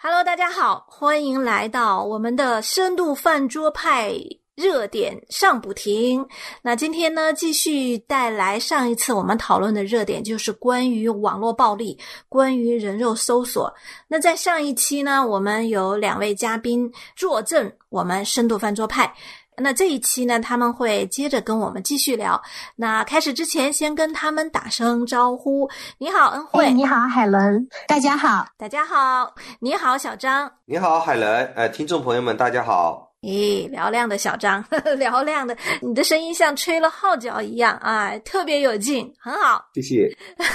Hello，大家好，欢迎来到我们的深度饭桌派热点上不停。那今天呢，继续带来上一次我们讨论的热点，就是关于网络暴力，关于人肉搜索。那在上一期呢，我们有两位嘉宾坐镇我们深度饭桌派。那这一期呢，他们会接着跟我们继续聊。那开始之前，先跟他们打声招呼。你好，恩惠。你好，海伦。大家好，大家好。你好，小张。你好，海伦。呃，听众朋友们，大家好。咦，嘹亮的小张，嘹亮的，你的声音像吹了号角一样啊，特别有劲，很好，谢谢。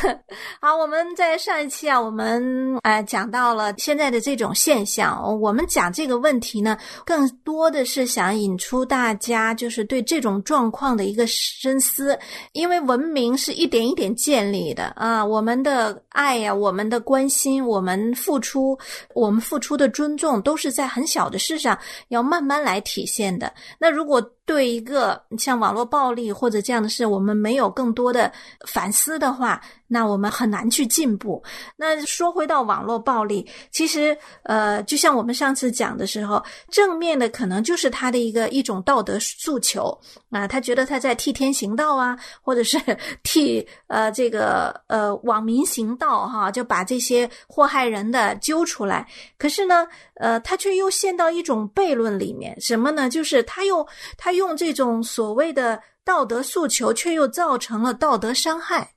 好，我们在上一期啊，我们呃讲到了现在的这种现象，我们讲这个问题呢，更多的是想引出大家就是对这种状况的一个深思，因为文明是一点一点建立的啊，我们的爱呀，我们的关心，我们付出，我们付出的尊重，都是在很小的事上要慢慢。来体现的。那如果对一个像网络暴力或者这样的事，我们没有更多的反思的话，那我们很难去进步。那说回到网络暴力，其实呃，就像我们上次讲的时候，正面的可能就是他的一个一种道德诉求啊，他觉得他在替天行道啊，或者是 替呃这个呃网民行道哈，就把这些祸害人的揪出来。可是呢，呃，他却又陷到一种悖论里面，什么呢？就是他又他。用这种所谓的道德诉求，却又造成了道德伤害，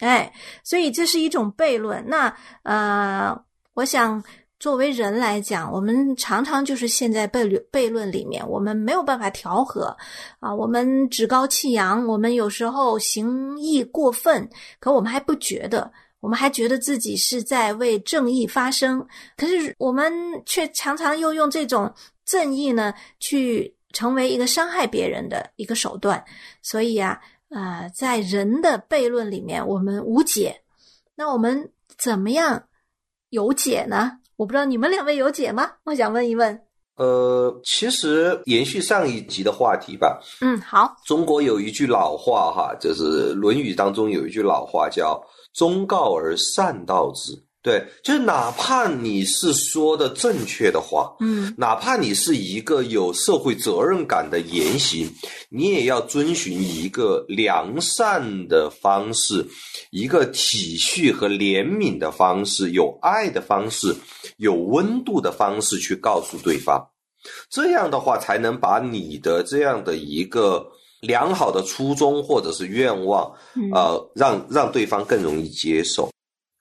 哎，所以这是一种悖论。那呃，我想作为人来讲，我们常常就是陷在悖论悖论里面，我们没有办法调和啊，我们趾高气扬，我们有时候行义过分，可我们还不觉得，我们还觉得自己是在为正义发声，可是我们却常常又用这种正义呢去。成为一个伤害别人的一个手段，所以啊，呃，在人的悖论里面，我们无解。那我们怎么样有解呢？我不知道你们两位有解吗？我想问一问。呃，其实延续上一集的话题吧。嗯，好。中国有一句老话哈，就是《论语》当中有一句老话叫“忠告而善道之”。对，就是哪怕你是说的正确的话，嗯，哪怕你是一个有社会责任感的言行，你也要遵循一个良善的方式，一个体恤和怜悯的方式，有爱的方式，有温度的方式去告诉对方，这样的话才能把你的这样的一个良好的初衷或者是愿望，呃，让让对方更容易接受。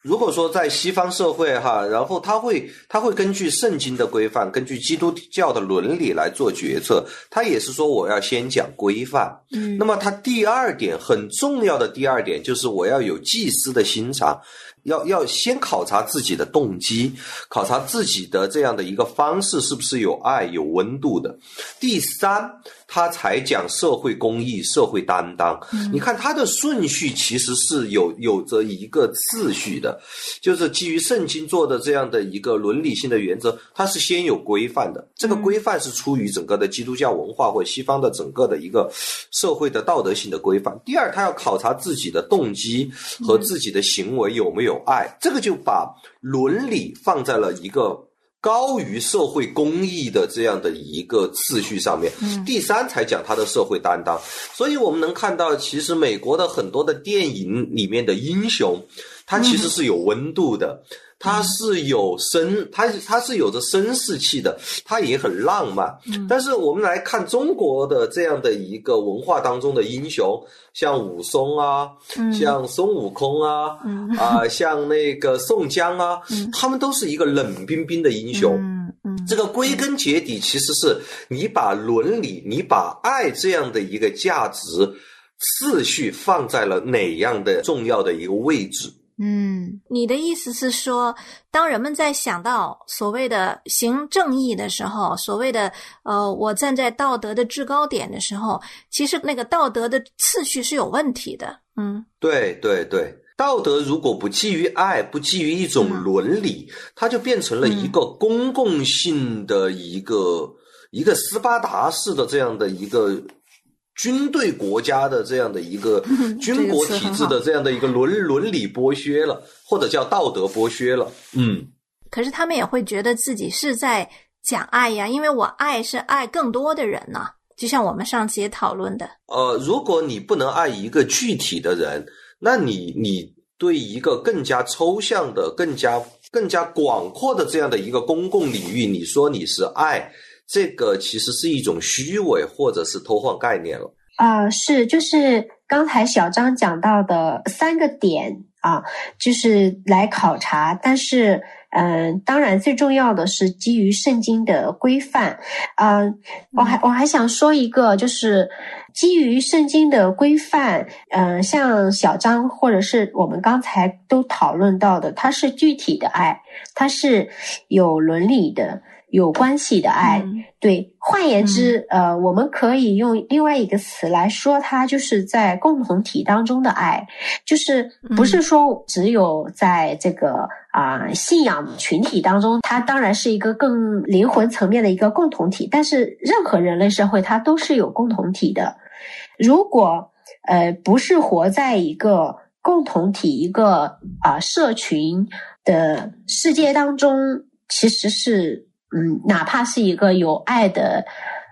如果说在西方社会哈，然后他会他会根据圣经的规范，根据基督教的伦理来做决策，他也是说我要先讲规范。嗯，那么他第二点很重要的第二点就是我要有祭司的心肠。要要先考察自己的动机，考察自己的这样的一个方式是不是有爱、有温度的。第三，他才讲社会公益、社会担当。你看他的顺序其实是有有着一个次序的，就是基于圣经做的这样的一个伦理性的原则，它是先有规范的。这个规范是出于整个的基督教文化或西方的整个的一个社会的道德性的规范。第二，他要考察自己的动机和自己的行为有没有。有爱，这个就把伦理放在了一个高于社会公益的这样的一个次序上面。第三才讲他的社会担当。所以我们能看到，其实美国的很多的电影里面的英雄，他其实是有温度的。它是有绅，它它是有着绅士气的，它也很浪漫。但是我们来看中国的这样的一个文化当中的英雄，像武松啊，像孙悟空啊，啊，像那个宋江啊，他们都是一个冷冰冰的英雄。这个归根结底，其实是你把伦理、你把爱这样的一个价值次序放在了哪样的重要的一个位置。嗯，你的意思是说，当人们在想到所谓的行正义的时候，所谓的呃，我站在道德的制高点的时候，其实那个道德的次序是有问题的。嗯，对对对，道德如果不基于爱，不基于一种伦理，它就变成了一个公共性的一个一个斯巴达式的这样的一个。军队国家的这样的一个 军国体制的这样的一个伦伦理剥削了，或者叫道德剥削了。嗯，可是他们也会觉得自己是在讲爱呀，因为我爱是爱更多的人呢。就像我们上次也讨论的，呃，如果你不能爱一个具体的人，那你你对一个更加抽象的、更加更加广阔的这样的一个公共领域，你说你是爱，这个其实是一种虚伪或者是偷换概念了。啊，是，就是刚才小张讲到的三个点啊，就是来考察，但是。嗯，当然，最重要的是基于圣经的规范。嗯，我还我还想说一个，就是基于圣经的规范。嗯，像小张或者是我们刚才都讨论到的，它是具体的爱，它是有伦理的。有关系的爱，对，换言之，呃，我们可以用另外一个词来说，它就是在共同体当中的爱，就是不是说只有在这个啊信仰群体当中，它当然是一个更灵魂层面的一个共同体，但是任何人类社会它都是有共同体的。如果呃不是活在一个共同体、一个啊社群的世界当中，其实是。嗯，哪怕是一个有爱的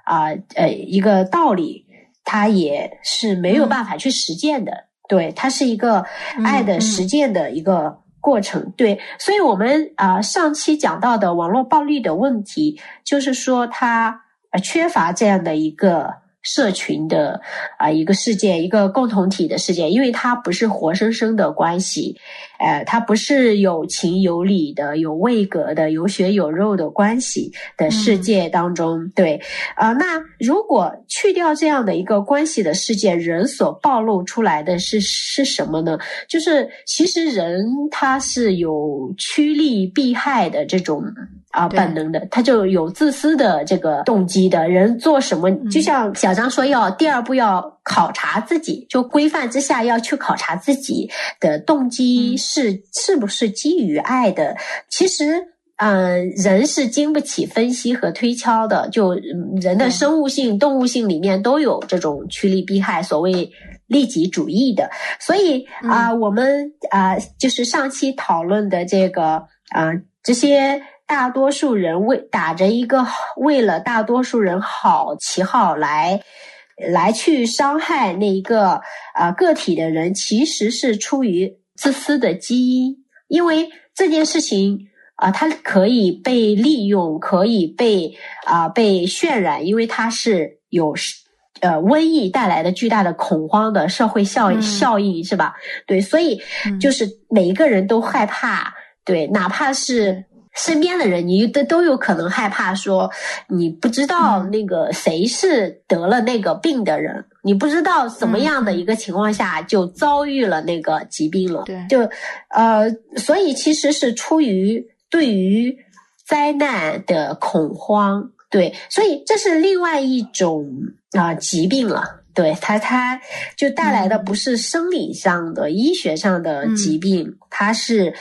啊呃一个道理，它也是没有办法去实践的。对，它是一个爱的实践的一个过程。对，所以我们啊上期讲到的网络暴力的问题，就是说它缺乏这样的一个。社群的啊一个事件，一个共同体的事件，因为它不是活生生的关系，呃，它不是有情有理的、有位格的、有血有肉的关系的世界当中，对，啊，那如果去掉这样的一个关系的世界，人所暴露出来的是是什么呢？就是其实人他是有趋利避害的这种。啊，本能的，他就有自私的这个动机的人做什么，就像小张说，要第二步要考察自己，就规范之下要去考察自己的动机是是不是基于爱的。其实，嗯，人是经不起分析和推敲的，就人的生物性、动物性里面都有这种趋利避害、所谓利己主义的。所以啊，我们啊，就是上期讨论的这个啊，这些。大多数人为打着一个 为了大多数人好旗号来，来去伤害那一个啊个体的人，其实是出于自私的基因。因为这件事情啊，它可以被利用，可以被啊被渲染，因为它是有呃瘟疫带来的巨大的恐慌的社会效效应，是吧？对，所以就是每一个人都害怕，对，哪怕是。身边的人，你都都有可能害怕，说你不知道那个谁是得了那个病的人，你不知道什么样的一个情况下就遭遇了那个疾病了。对，就呃，所以其实是出于对于灾难的恐慌，对，所以这是另外一种啊疾病了。对它，它就带来的不是生理上的、医学上的疾病，它是。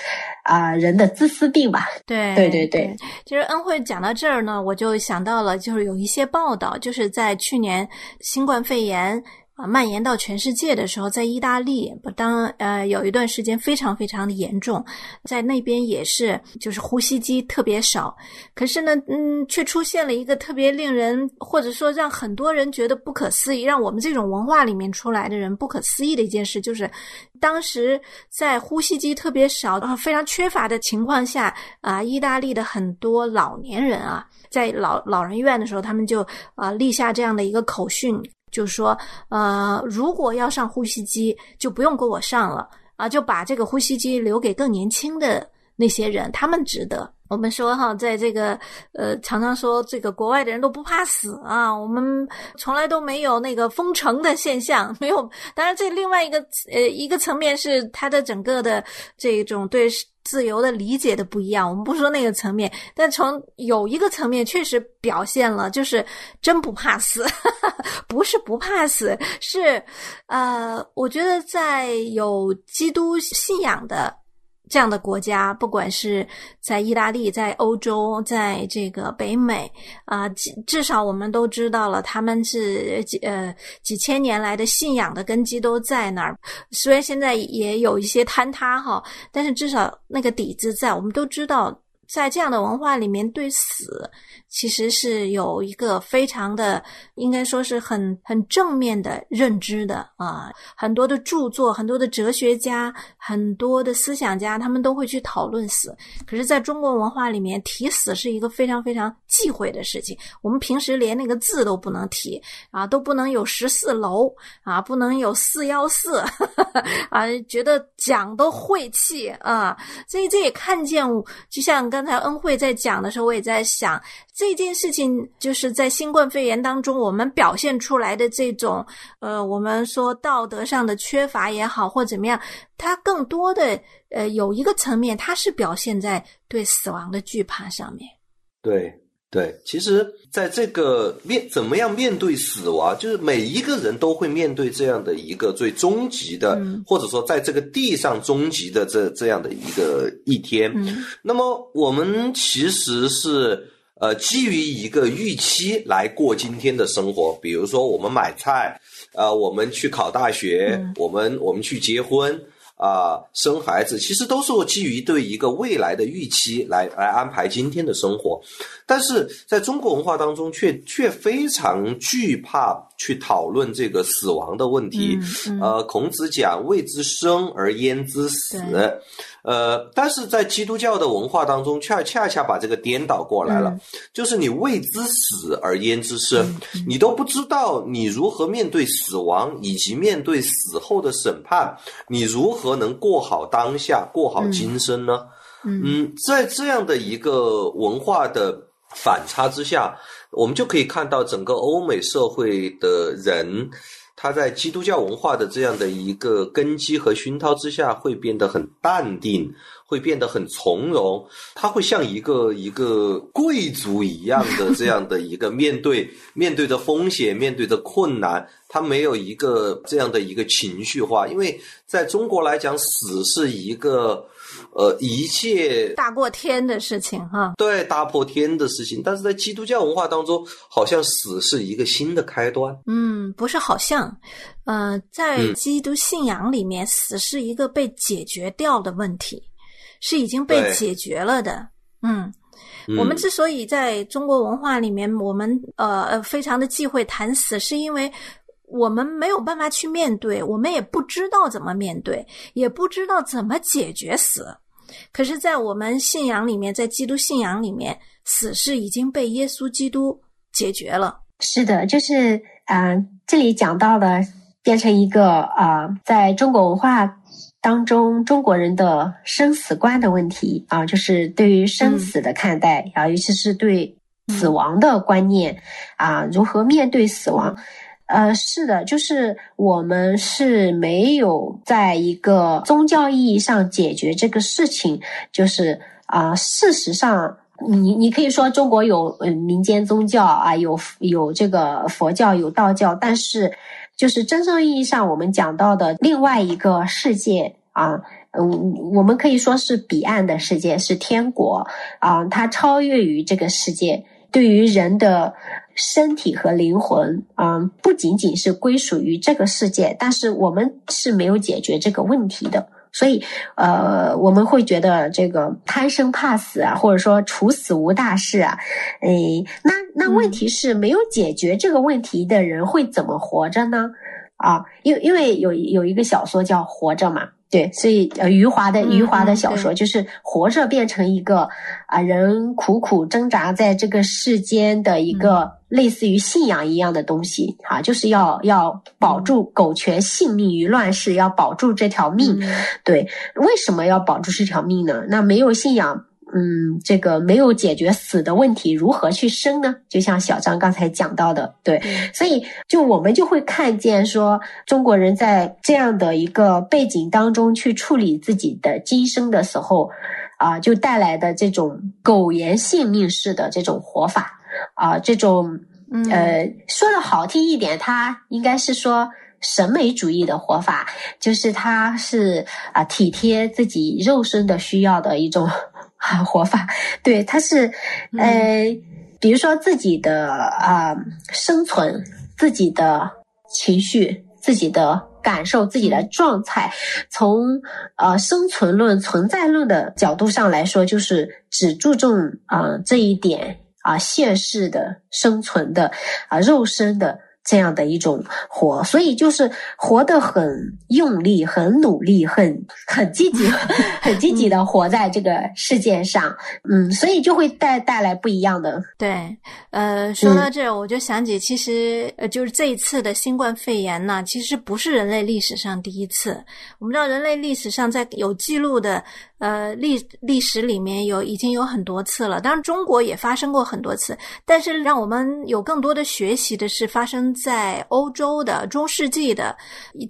啊，人的自私病吧？对对对对。其实恩惠讲到这儿呢，我就想到了，就是有一些报道，就是在去年新冠肺炎。啊，蔓延到全世界的时候，在意大利，当呃有一段时间非常非常的严重，在那边也是，就是呼吸机特别少。可是呢，嗯，却出现了一个特别令人或者说让很多人觉得不可思议，让我们这种文化里面出来的人不可思议的一件事，就是当时在呼吸机特别少啊、非常缺乏的情况下，啊，意大利的很多老年人啊，在老老人院的时候，他们就啊立下这样的一个口讯。就说，呃，如果要上呼吸机，就不用给我上了啊，就把这个呼吸机留给更年轻的那些人，他们值得。我们说哈，在这个呃，常常说这个国外的人都不怕死啊，我们从来都没有那个封城的现象，没有。当然，这另外一个呃一个层面是它的整个的这种对。自由的理解的不一样，我们不说那个层面，但从有一个层面确实表现了，就是真不怕死，不是不怕死，是，呃，我觉得在有基督信仰的。这样的国家，不管是在意大利、在欧洲、在这个北美啊，至少我们都知道了，他们是几呃几千年来的信仰的根基都在那儿。虽然现在也有一些坍塌哈，但是至少那个底子在。我们都知道，在这样的文化里面，对死其实是有一个非常的，应该说是很很正面的认知的啊。很多的著作，很多的哲学家，很多的思想家，他们都会去讨论死。可是，在中国文化里面，提死是一个非常非常忌讳的事情。我们平时连那个字都不能提啊，都不能有十四楼啊，不能有四幺四 啊，觉得讲都晦气啊。所以这也看见，就像。刚才恩惠在讲的时候，我也在想这件事情，就是在新冠肺炎当中，我们表现出来的这种，呃，我们说道德上的缺乏也好，或怎么样，它更多的，呃，有一个层面，它是表现在对死亡的惧怕上面。对。对，其实，在这个面怎么样面对死亡，就是每一个人都会面对这样的一个最终极的，或者说在这个地上终极的这这样的一个一天。那么，我们其实是呃基于一个预期来过今天的生活，比如说我们买菜，呃，我们去考大学，我们我们去结婚。啊，生孩子其实都是基于对一个未来的预期来来安排今天的生活，但是在中国文化当中，却却非常惧怕去讨论这个死亡的问题。呃，孔子讲“未知生而焉知死”。呃，但是在基督教的文化当中，恰恰恰把这个颠倒过来了，就是你未知死而焉知生，你都不知道你如何面对死亡，以及面对死后的审判，你如何能过好当下，过好今生呢？嗯，在这样的一个文化的反差之下，我们就可以看到整个欧美社会的人。他在基督教文化的这样的一个根基和熏陶之下，会变得很淡定，会变得很从容。他会像一个一个贵族一样的这样的一个面对面对着风险，面对着困难，他没有一个这样的一个情绪化。因为在中国来讲，死是一个。呃，一切大过天的事情哈，对，大破天的事情。但是在基督教文化当中，好像死是一个新的开端。嗯，不是好像，呃，在基督信仰里面，死是一个被解决掉的问题，是已经被解决了的。嗯，我们之所以在中国文化里面，我们呃呃非常的忌讳谈死，是因为我们没有办法去面对，我们也不知道怎么面对，也不知道怎么解决死。可是，在我们信仰里面，在基督信仰里面，死是已经被耶稣基督解决了。是的，就是啊，这里讲到了变成一个啊，在中国文化当中，中国人的生死观的问题啊，就是对于生死的看待啊，尤其是对死亡的观念啊，如何面对死亡。呃，是的，就是我们是没有在一个宗教意义上解决这个事情，就是啊，事实上，你你可以说中国有嗯民间宗教啊，有有这个佛教，有道教，但是就是真正意义上我们讲到的另外一个世界啊，嗯，我们可以说是彼岸的世界，是天国啊，它超越于这个世界，对于人的。身体和灵魂，嗯，不仅仅是归属于这个世界，但是我们是没有解决这个问题的。所以，呃，我们会觉得这个贪生怕死啊，或者说处死无大事啊，哎，那那问题是没有解决这个问题的人会怎么活着呢？啊，因因为有有一个小说叫《活着》嘛。对，所以呃，余华的余华的小说就是活着变成一个啊，人苦苦挣扎在这个世间的一个类似于信仰一样的东西啊，就是要要保住苟全性命于乱世，要保住这条命。对，为什么要保住这条命呢？那没有信仰。嗯，这个没有解决死的问题，如何去生呢？就像小张刚才讲到的，对，所以就我们就会看见说，中国人在这样的一个背景当中去处理自己的今生的时候，啊，就带来的这种苟延性命式的这种活法，啊，这种呃，说的好听一点，他应该是说审美主义的活法，就是他是啊，体贴自己肉身的需要的一种。活法，对，他是，呃，比如说自己的啊生存，自己的情绪，自己的感受自己的状态。从呃生存论、存在论的角度上来说，就是只注重啊这一点啊现世的生存的啊肉身的。这样的一种活，所以就是活得很用力、很努力、很很积极、很积极 的活在这个世界上，嗯，所以就会带带来不一样的。对，呃，说到这，我就想起，其实呃，就是这一次的新冠肺炎呢，其实不是人类历史上第一次。我们知道，人类历史上在有记录的。呃，历历史里面有已经有很多次了，当然中国也发生过很多次，但是让我们有更多的学习的是发生在欧洲的中世纪的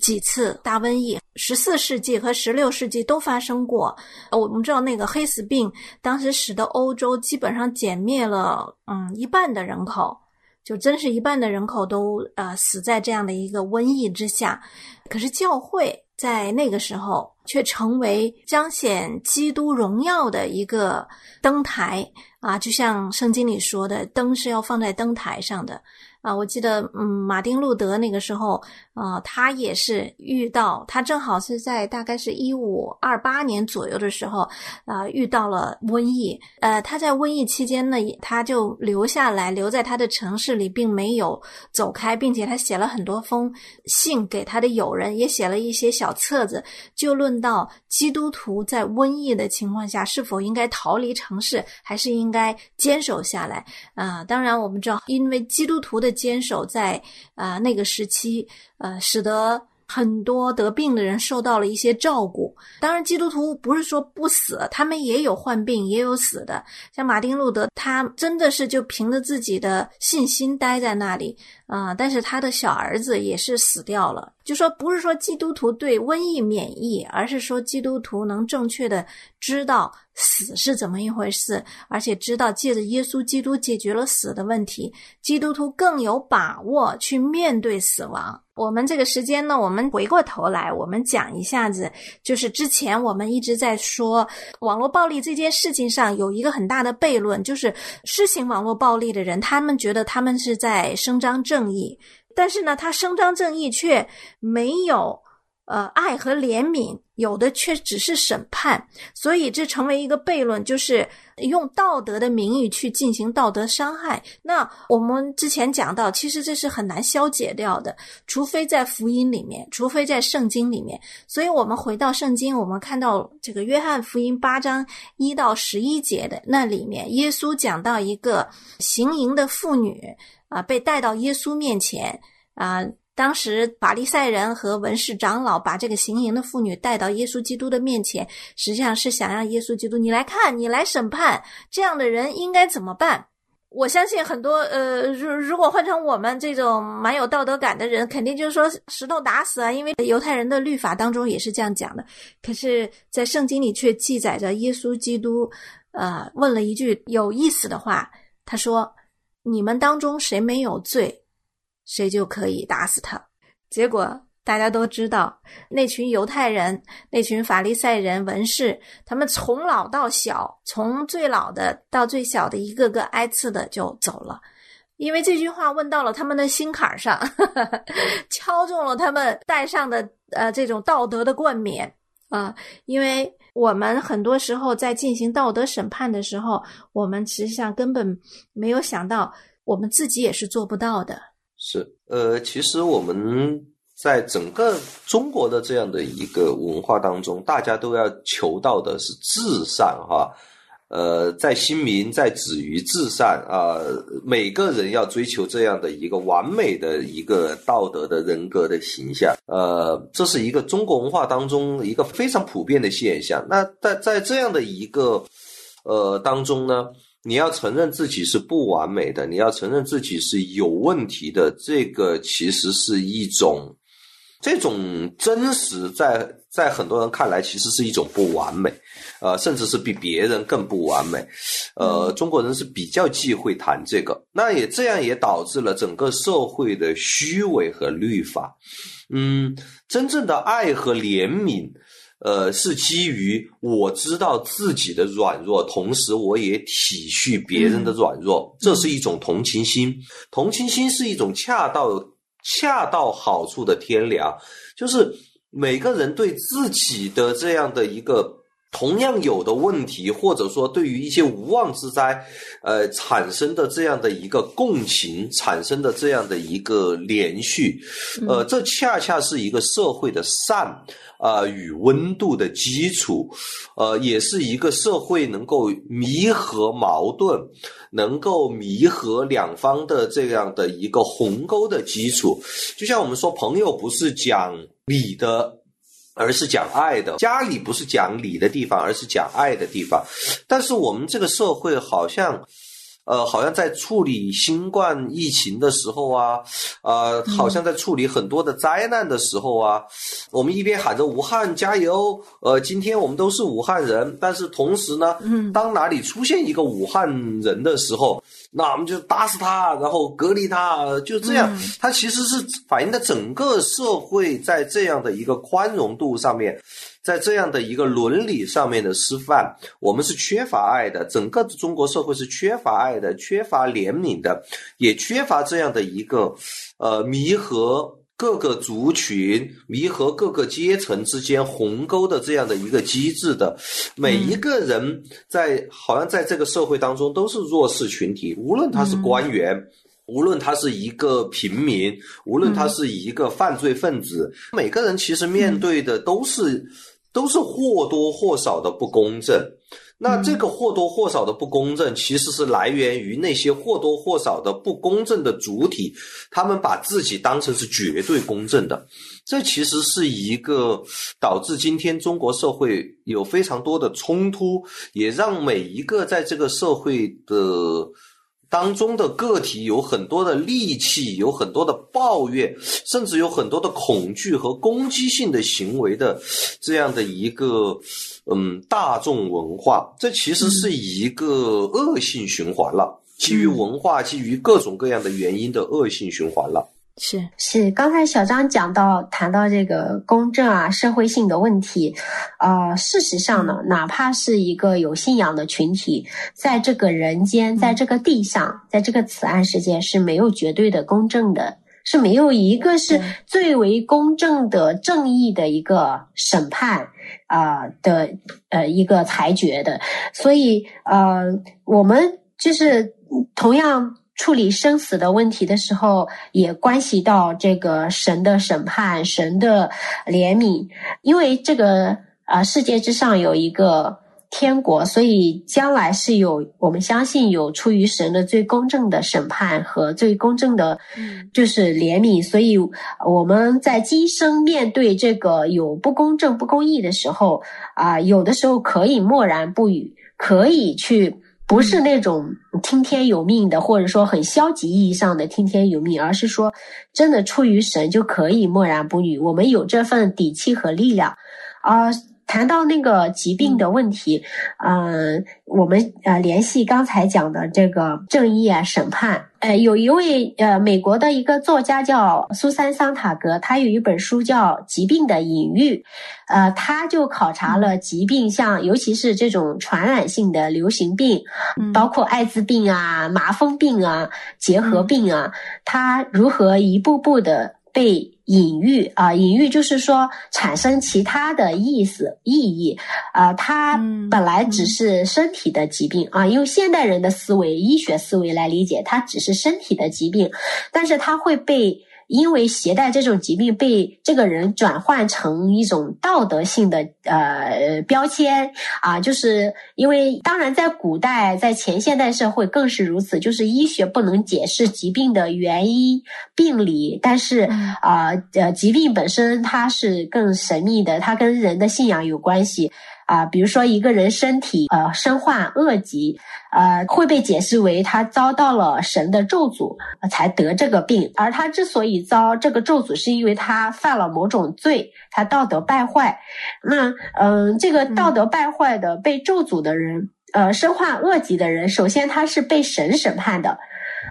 几次大瘟疫，十四世纪和十六世纪都发生过。我们知道那个黑死病当时使得欧洲基本上歼灭了嗯一半的人口，就真是一半的人口都呃死在这样的一个瘟疫之下。可是教会在那个时候。却成为彰显基督荣耀的一个灯台啊，就像圣经里说的，灯是要放在灯台上的。啊，我记得，嗯，马丁路德那个时候，啊，他也是遇到，他正好是在大概是一五二八年左右的时候，啊，遇到了瘟疫。呃，他在瘟疫期间呢，他就留下来，留在他的城市里，并没有走开，并且他写了很多封信给他的友人，也写了一些小册子，就论到基督徒在瘟疫的情况下是否应该逃离城市，还是应该坚守下来。啊，当然我们知道，因为基督徒的。坚守在啊那个时期，呃，使得很多得病的人受到了一些照顾。当然，基督徒不是说不死，他们也有患病，也有死的。像马丁路德，他真的是就凭着自己的信心待在那里啊。但是他的小儿子也是死掉了。就说不是说基督徒对瘟疫免疫，而是说基督徒能正确的知道。死是怎么一回事？而且知道借着耶稣基督解决了死的问题，基督徒更有把握去面对死亡。我们这个时间呢，我们回过头来，我们讲一下子，就是之前我们一直在说网络暴力这件事情上有一个很大的悖论，就是施行网络暴力的人，他们觉得他们是在伸张正正义，但是呢，他伸张正义却没有。呃，爱和怜悯有的却只是审判，所以这成为一个悖论，就是用道德的名义去进行道德伤害。那我们之前讲到，其实这是很难消解掉的，除非在福音里面，除非在圣经里面。所以我们回到圣经，我们看到这个约翰福音八章一到十一节的那里面，耶稣讲到一个行淫的妇女啊，被带到耶稣面前啊。当时法利赛人和文士长老把这个行淫的妇女带到耶稣基督的面前，实际上是想让耶稣基督你来看，你来审判这样的人应该怎么办？我相信很多呃，如如果换成我们这种蛮有道德感的人，肯定就是说石头打死啊，因为犹太人的律法当中也是这样讲的。可是，在圣经里却记载着耶稣基督，呃，问了一句有意思的话，他说：“你们当中谁没有罪？”谁就可以打死他。结果大家都知道，那群犹太人、那群法利赛人、文士，他们从老到小，从最老的到最小的，一个个挨刺的就走了。因为这句话问到了他们的心坎上，敲中了他们带上的呃这种道德的冠冕啊。因为我们很多时候在进行道德审判的时候，我们实际上根本没有想到，我们自己也是做不到的。是，呃，其实我们在整个中国的这样的一个文化当中，大家都要求到的是至善，哈，呃，在新民，在止于至善啊，每个人要追求这样的一个完美的一个道德的人格的形象，呃，这是一个中国文化当中一个非常普遍的现象。那在在这样的一个呃当中呢？你要承认自己是不完美的，你要承认自己是有问题的，这个其实是一种，这种真实在在很多人看来其实是一种不完美，呃，甚至是比别人更不完美，呃，中国人是比较忌讳谈这个，那也这样也导致了整个社会的虚伪和律法，嗯，真正的爱和怜悯。呃，是基于我知道自己的软弱，同时我也体恤别人的软弱，这是一种同情心。同情心是一种恰到恰到好处的天良，就是每个人对自己的这样的一个同样有的问题，或者说对于一些无妄之灾，呃，产生的这样的一个共情，产生的这样的一个连续，呃，这恰恰是一个社会的善。啊，与温度的基础，呃，也是一个社会能够弥合矛盾，能够弥合两方的这样的一个鸿沟的基础。就像我们说，朋友不是讲理的，而是讲爱的；家里不是讲理的地方，而是讲爱的地方。但是我们这个社会好像。呃，好像在处理新冠疫情的时候啊，呃，好像在处理很多的灾难的时候啊，我们一边喊着武汉加油，呃，今天我们都是武汉人，但是同时呢，当哪里出现一个武汉人的时候，那我们就打死他，然后隔离他，就这样，它其实是反映的整个社会在这样的一个宽容度上面。在这样的一个伦理上面的示范，我们是缺乏爱的，整个中国社会是缺乏爱的，缺乏怜悯的，也缺乏这样的一个，呃，弥合各个族群、弥合各个阶层之间鸿沟的这样的一个机制的。每一个人在好像在这个社会当中都是弱势群体，无论他是官员，无论他是一个平民，无论他是一个犯罪分子，每个人其实面对的都是。都是或多或少的不公正，那这个或多或少的不公正，其实是来源于那些或多或少的不公正的主体，他们把自己当成是绝对公正的，这其实是一个导致今天中国社会有非常多的冲突，也让每一个在这个社会的。当中的个体有很多的戾气，有很多的抱怨，甚至有很多的恐惧和攻击性的行为的这样的一个嗯大众文化，这其实是一个恶性循环了。基于文化，基于各种各样的原因的恶性循环了。是。是，刚才小张讲到谈到这个公正啊，社会性的问题，呃，事实上呢，哪怕是一个有信仰的群体，在这个人间，在这个地上，在这个此岸世界是没有绝对的公正的，是没有一个是最为公正的正义的一个审判啊的呃一个裁决的，所以呃，我们就是同样。处理生死的问题的时候，也关系到这个神的审判、神的怜悯。因为这个啊，世界之上有一个天国，所以将来是有我们相信有出于神的最公正的审判和最公正的，就是怜悯。所以我们在今生面对这个有不公正、不公义的时候啊，有的时候可以默然不语，可以去。不是那种听天由命的，或者说很消极意义上的听天由命，而是说真的出于神就可以默然不语。我们有这份底气和力量，啊。谈到那个疾病的问题，嗯，我们呃联系刚才讲的这个正义啊审判，呃，有一位呃美国的一个作家叫苏珊桑塔格，他有一本书叫《疾病的隐喻》，呃，他就考察了疾病，像尤其是这种传染性的流行病，包括艾滋病啊、麻风病啊、结核病啊，他如何一步步的被。隐喻啊，隐喻就是说产生其他的意思意义啊，它本来只是身体的疾病啊，用现代人的思维、医学思维来理解，它只是身体的疾病，但是它会被。因为携带这种疾病被这个人转换成一种道德性的呃标签啊，就是因为当然在古代在前现代社会更是如此，就是医学不能解释疾病的原因病理，但是啊呃疾病本身它是更神秘的，它跟人的信仰有关系。啊，比如说一个人身体呃身患恶疾，呃会被解释为他遭到了神的咒诅才得这个病，而他之所以遭这个咒诅，是因为他犯了某种罪，他道德败坏。那嗯，这个道德败坏的被咒诅的人，呃身患恶疾的人，首先他是被神审判的，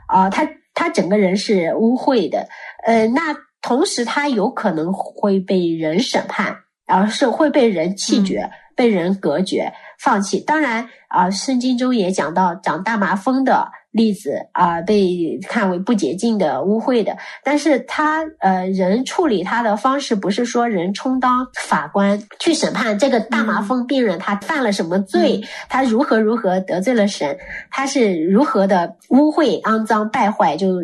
啊，他他整个人是污秽的，呃，那同时他有可能会被人审判，而是会被人弃绝。被人隔绝、放弃。当然啊，圣经中也讲到长大麻风的例子啊，被看为不洁净的、污秽的。但是他呃，人处理他的方式不是说人充当法官去审判这个大麻风病人，他犯了什么罪，他如何如何得罪了神，他是如何的污秽、肮脏、败坏，就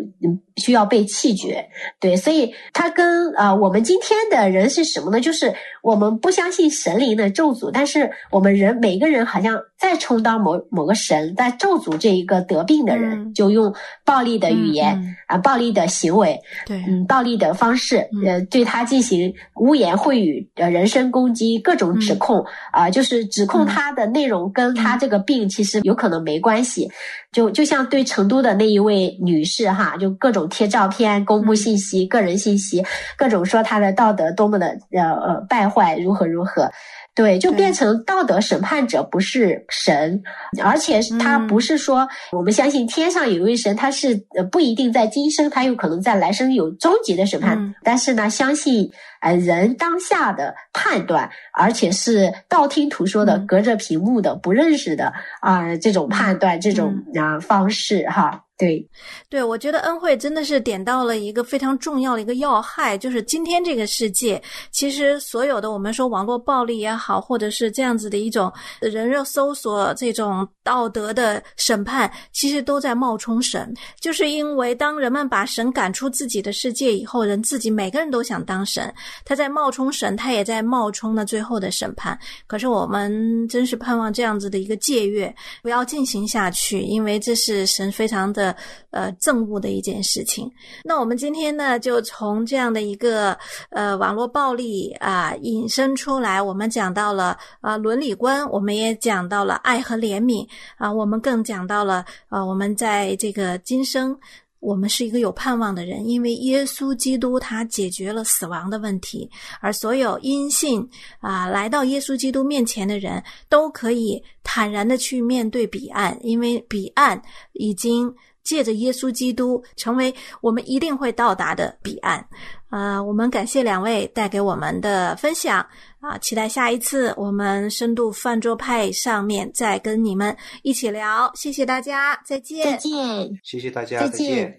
需要被弃绝。对，所以他跟呃我们今天的人是什么呢？就是我们不相信神灵的咒诅，但是我们人每个人好像在充当某某个神，在咒诅这一个得病的人，就用暴力的语言啊、暴力的行为，对，嗯，暴力的方式，呃，对他进行污言秽语、呃，人身攻击、各种指控啊，就是指控他的内容跟他这个病其实有可能没关系。就就像对成都的那一位女士哈，就各种贴照片、公布信息、个人信息，各种说他的道德多么的呃呃败坏，如何如何。对，就变成道德审判者不是神，而且他不是说我们相信天上有一位神，他是呃不一定在今生，他有可能在来生有终极的审判。但是呢，相信呃人当下的判断，而且是道听途说的、隔着屏幕的、不认识的啊这种判断、这种啊方式哈。对，对，我觉得恩惠真的是点到了一个非常重要的一个要害，就是今天这个世界，其实所有的我们说网络暴力也好，或者是这样子的一种人肉搜索这种道德的审判，其实都在冒充神，就是因为当人们把神赶出自己的世界以后，人自己每个人都想当神，他在冒充神，他也在冒充了最后的审判。可是我们真是盼望这样子的一个借阅不要进行下去，因为这是神非常的。呃，憎恶的一件事情。那我们今天呢，就从这样的一个呃网络暴力啊引申出来，我们讲到了啊伦理观，我们也讲到了爱和怜悯啊，我们更讲到了啊我们在这个今生，我们是一个有盼望的人，因为耶稣基督他解决了死亡的问题，而所有因信啊来到耶稣基督面前的人都可以坦然的去面对彼岸，因为彼岸已经。借着耶稣基督，成为我们一定会到达的彼岸。啊，我们感谢两位带给我们的分享啊！期待下一次我们深度饭桌派上面再跟你们一起聊。谢谢大家，再见，再见，谢谢大家，再见。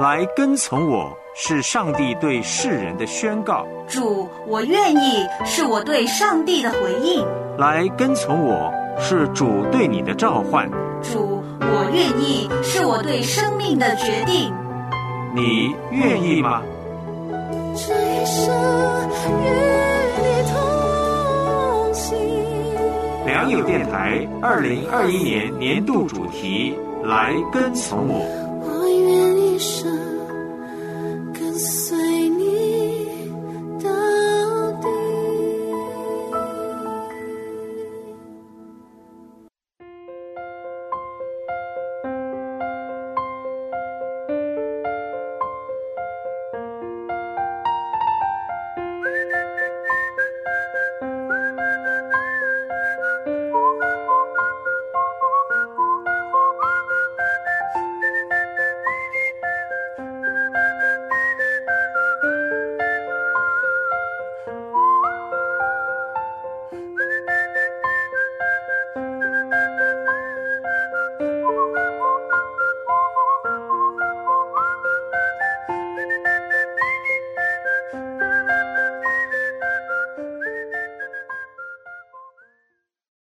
来跟从我是上帝对世人的宣告。主，我愿意，是我对上帝的回应。来跟从我是主对你的召唤。主。我愿意，是我对生命的决定。你愿意吗？这一生与你同行。良友电台二零二一年年度主题：来跟从我。我愿一生跟随。